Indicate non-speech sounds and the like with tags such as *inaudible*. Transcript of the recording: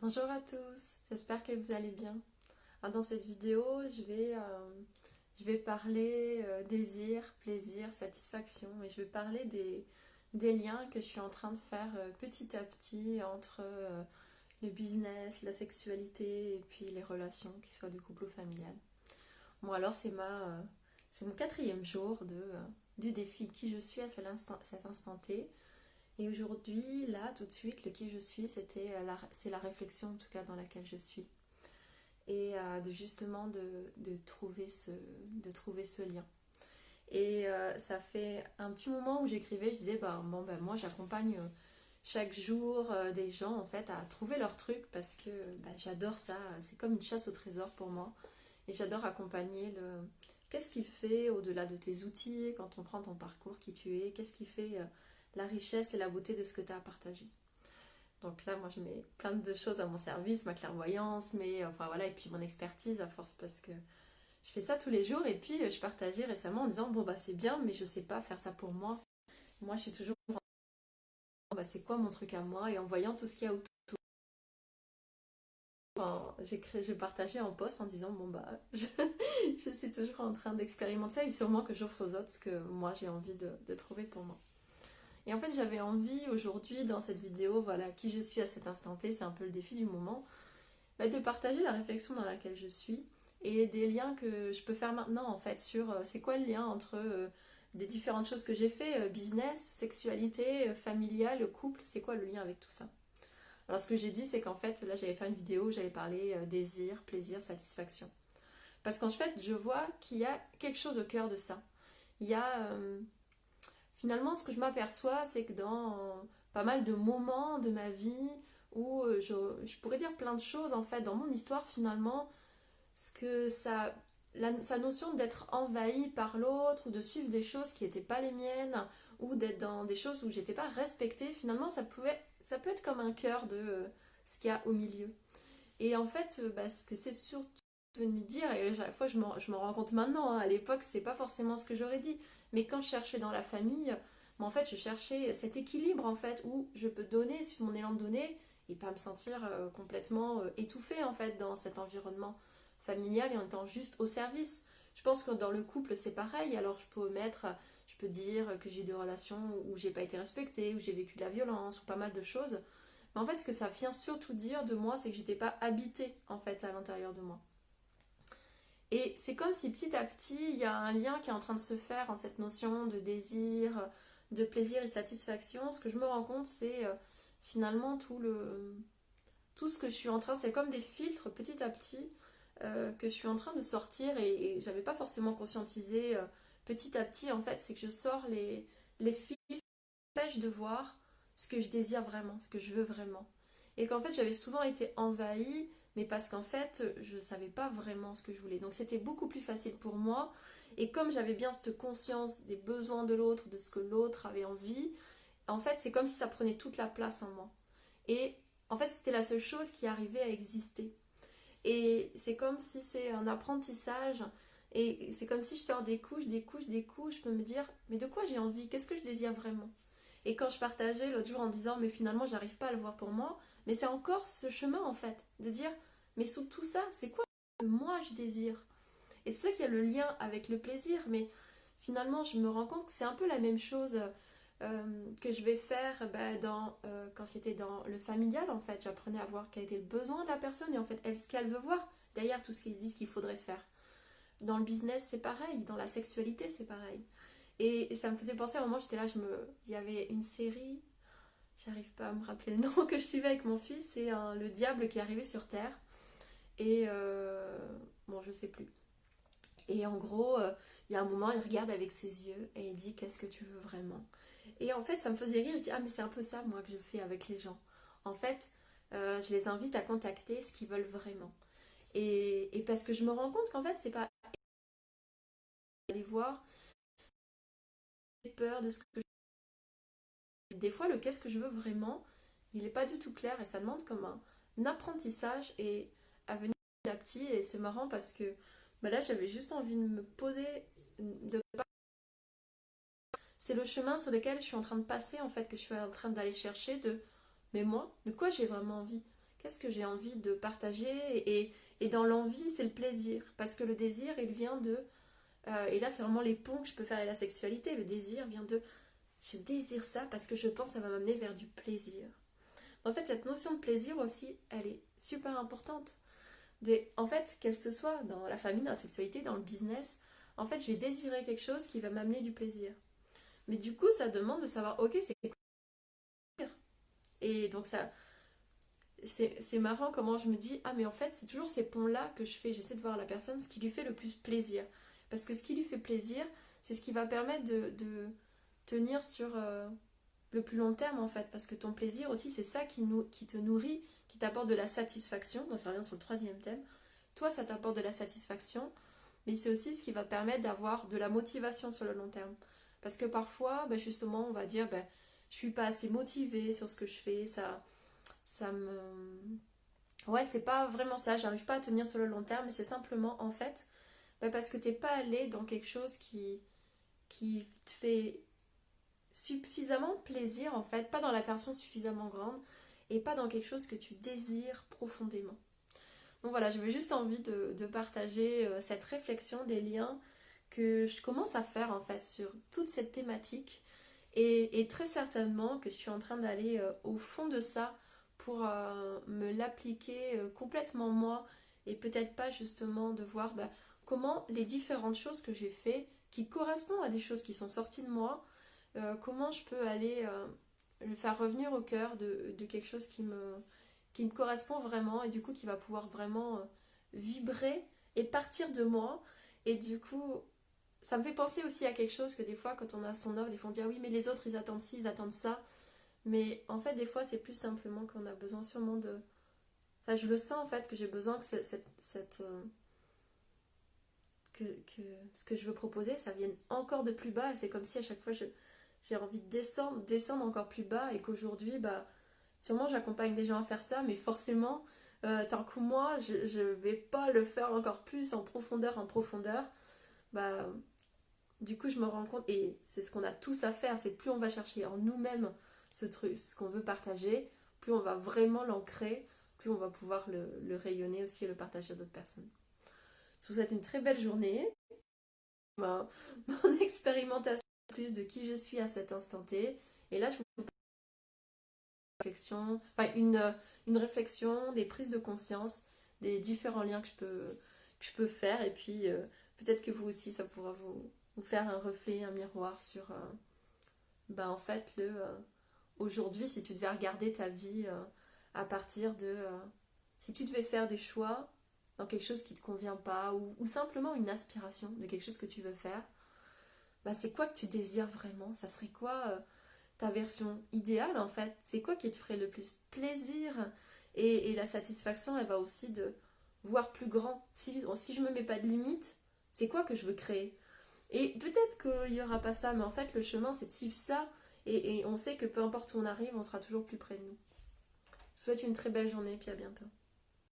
Bonjour à tous, j'espère que vous allez bien. Dans cette vidéo, je vais, euh, parler euh, désir, plaisir, satisfaction et je vais parler des, liens que je suis en train de faire euh, petit à petit entre le business, la sexualité et puis les relations, qu'ils soient de couple ou familial. Bon alors c'est ma, c'est mon quatrième jour de, du défi qui je suis à cet instant, cet instant T. Et aujourd'hui, là, tout de suite, le qui je suis, c'était euh, c'est la réflexion en tout cas dans laquelle je suis. Et euh, de justement de, de trouver ce, de trouver ce lien. Et euh, ça fait un petit moment où j'écrivais, je disais, bah, bon, ben, moi j'accompagne chaque jour des gens en fait à trouver leur truc parce que bah, j'adore ça, c'est comme une chasse au trésor pour moi. Et j'adore accompagner le... Qu'est-ce qui fait au-delà de tes outils, quand on prend ton parcours, qui tu es, qu'est-ce qui fait la richesse et la beauté de ce que tu as à partager. Donc là, moi je mets plein de choses à mon service, ma clairvoyance, mais enfin voilà, et puis mon expertise à force parce que je fais ça tous les jours et puis euh, je partageais récemment en disant bon bah c'est bien mais je sais pas faire ça pour moi. Moi je suis toujours en bah c'est quoi mon truc à moi? Et en voyant tout ce qu'il y a autour. J'ai créé, j'ai partagé en post en disant bon bah *laughs* je, suis toujours en train d'expérimenter ça et sûrement que j'offre aux autres ce que moi j'ai envie de trouver pour moi. Et en fait j'avais envie aujourd'hui dans cette vidéo, voilà qui je suis à cet instant T, c'est un peu le défi du moment, bah, de partager la réflexion dans laquelle je suis et des liens que je peux faire maintenant en fait sur euh, c'est quoi le lien entre euh, des différentes choses que j'ai fait, euh, business, sexualité, familiale, couple, c'est quoi le lien avec tout ça? Alors ce que j'ai dit c'est qu'en fait là j'allais faire une vidéo où j'allais parler désir, plaisir, satisfaction. Parce qu'en fait je vois qu'il y a quelque chose au cœur de ça. Il y a finalement ce que je m'aperçois c'est que dans pas mal de moments de ma vie où euh, je, je pourrais dire plein de choses en fait dans mon histoire finalement ce que ça, la- sa notion d'être envahi par l'autre ou de suivre des choses qui n'étaient pas les miennes ou d'être dans des choses où j'étais pas respectée, finalement ça pouvait, ça peut être comme un cœur de euh, ce qu'il y a au milieu. Et en fait, euh, bah, ce que c'est surtout venu dire, et à chaque fois je m'en rends compte maintenant, hein, à l'époque c'est pas forcément ce que j'aurais dit, mais quand je cherchais dans la famille, en fait je cherchais cet équilibre en fait où je peux donner sur mon élan de donner et pas me sentir euh, complètement euh, étouffée en fait dans cet environnement familiale et en étant juste au service. Je pense que dans le couple, c'est pareil. Alors, je peux mettre, je peux dire que j'ai des relations où j'ai pas été respectée, où j'ai vécu de la violence, ou pas mal de choses. Mais en fait, ce que ça vient surtout dire de moi, c'est que j'étais pas habitée, en fait, à l'intérieur de moi. Et c'est comme si petit à petit, il y a un lien qui est en train de se faire en cette notion de désir, de plaisir et satisfaction. Ce que je me rends compte, c'est euh, finalement tout le, tout ce que je suis en train, c'est comme des filtres petit à petit euh, que je suis en train de sortir et, j'avais pas forcément conscientisé euh, petit à petit en fait, c'est que je sors les, les filtres qui m'empêchent de voir ce que je désire vraiment, ce que je veux vraiment. Et qu'en fait j'avais souvent été envahie, mais parce qu'en fait je savais pas vraiment ce que je voulais. Donc c'était beaucoup plus facile pour moi. Et comme j'avais bien cette conscience des besoins de l'autre, de ce que l'autre avait envie, en fait c'est comme si ça prenait toute la place en moi. Et en fait c'était la seule chose qui arrivait à exister. Et c'est comme si c'est un apprentissage. Et c'est comme si je sors des couches, des couches, des couches. Je peux me dire, mais de quoi j'ai envie? Qu'est-ce que je désire vraiment? Et quand je partageais l'autre jour en disant, mais finalement, j'arrive pas à le voir pour moi, mais c'est encore ce chemin en fait, de dire, mais sous tout ça, c'est quoi que moi je désire? Et c'est pour ça qu'il y a le lien avec le plaisir, mais finalement, je me rends compte que c'est un peu la même chose euh, que je vais faire bah, dans, euh, quand j'étais dans le familial, en fait. J'apprenais à voir quel était le besoin de la personne et en fait, elle, ce qu'elle veut voir derrière tout ce qu'ils disent qu'il faudrait faire. Dans le business, c'est pareil. Dans la sexualité, c'est pareil. Et ça me faisait penser à un moment, j'étais là, il y avait une série, j'arrive pas à me rappeler le *laughs* nom, que je suivais avec mon fils, c'est le diable qui est arrivé sur Terre. Et euh, bon, je sais plus. Et en gros, euh, il y a un moment, il regarde avec ses yeux et il dit Qu'est-ce que tu veux vraiment? Et en fait, ça me faisait rire. Je dis Ah, mais c'est un peu ça, moi, que je fais avec les gens. En fait, euh, je les invite à contacter ce qu'ils veulent vraiment. Et, et parce que je me rends compte qu'en fait, c'est pas aller voir, j'ai peur de ce que je... Des fois, le qu'est-ce que je veux vraiment, il n'est pas du tout clair et ça demande comme un apprentissage et à petit. Et c'est marrant parce que bah là, j'avais juste envie de me poser, de c'est le chemin sur lequel je suis en train de passer, en fait, que je suis en train d'aller chercher de, mais moi, de quoi j'ai vraiment envie? Qu'est-ce que j'ai envie de partager? Et, et dans l'envie, c'est le plaisir. Parce que le désir, il vient de... Euh, et là, c'est vraiment les ponts que je peux faire avec la sexualité. Le désir vient de... Je désire ça parce que je pense que ça va m'amener vers du plaisir. En fait, cette notion de plaisir aussi, elle est super importante. En fait, qu'elle se soit dans la famille, dans la sexualité, dans le business, en fait, je vais désirer quelque chose qui va m'amener du plaisir. Mais du coup, ça demande de savoir, ok, c'est quoi Et donc, ça, c'est marrant comment je me dis, ah, mais en fait, c'est toujours ces ponts-là que je fais. J'essaie de voir la personne ce qui lui fait le plus plaisir. Parce que ce qui lui fait plaisir, c'est ce qui va permettre de, tenir sur euh, le plus long terme, en fait. Parce que ton plaisir aussi, c'est ça qui, te nourrit, qui t'apporte de la satisfaction. Donc, ça revient sur le troisième thème. Toi, ça t'apporte de la satisfaction, mais c'est aussi ce qui va permettre d'avoir de la motivation sur le long terme. Parce que parfois, ben justement, on va dire, ben, je suis pas assez motivée sur ce que je fais, ça, ça me... Ouais, c'est pas vraiment ça, j'arrive pas à tenir sur le long terme, mais c'est simplement, en fait, ben, parce que t'es pas allé dans quelque chose qui, qui te fait suffisamment plaisir, en fait, pas dans la version suffisamment grande, et pas dans quelque chose que tu désires profondément. Donc voilà, j'avais juste envie de, partager euh, cette réflexion des liens que je commence à faire en fait sur toute cette thématique et, très certainement que je suis en train d'aller euh, au fond de ça pour euh, me l'appliquer complètement moi et peut-être pas justement de voir bah, comment les différentes choses que j'ai fait qui correspondent à des choses qui sont sorties de moi, comment je peux aller le faire revenir au cœur de, de quelque chose qui me, qui me correspond vraiment et du coup qui va pouvoir vraiment euh, vibrer et partir de moi. Et du coup, ça me fait penser aussi à quelque chose que des fois, quand on a son offre, des fois on dit ah oui, mais les autres ils attendent ci, ils attendent ça. Mais en fait, des fois, c'est plus simplement qu'on a besoin sûrement de. Enfin, je le sens en fait que j'ai besoin que cette. cette euh, que, que, ce que je veux proposer, ça vienne encore de plus bas. C'est comme si à chaque fois j'ai envie de descendre, descendre encore plus bas et qu'aujourd'hui, bah Sûrement, j'accompagne des gens à faire ça, mais forcément, euh, tant que moi, je ne vais pas le faire encore plus en profondeur, en profondeur. Bah, du coup, je me rends compte, et c'est ce qu'on a tous à faire, c'est plus on va chercher en nous-mêmes ce truc, ce qu'on veut partager, plus on va vraiment l'ancrer, plus on va pouvoir le, rayonner aussi et le partager à d'autres personnes. Je vous souhaite une très belle journée. *laughs* mon expérimentation plus de qui je suis à cet instant T. Et là, je vous réflexion, enfin une, réflexion, des prises de conscience, des différents liens que je peux, que je peux faire. Et puis euh, peut-être que vous aussi, ça pourra vous, vous, faire un reflet, un miroir sur, euh, bah, en fait, le euh, aujourd'hui, si tu devais regarder ta vie à partir de, si tu devais faire des choix dans quelque chose qui ne te convient pas, ou, ou, simplement une aspiration de quelque chose que tu veux faire, bah, c'est quoi que tu désires vraiment? Ça serait quoi ta version idéale en fait? C'est quoi qui te ferait le plus plaisir? Et, la satisfaction, elle va aussi de voir plus grand. Si, si je me mets pas de limite, c'est quoi que je veux créer? Et peut-être qu'il n'y aura pas ça, mais en fait le chemin c'est de suivre ça et, et on sait que peu importe où on arrive, on sera toujours plus près de nous. Je souhaite une très belle journée et puis à bientôt.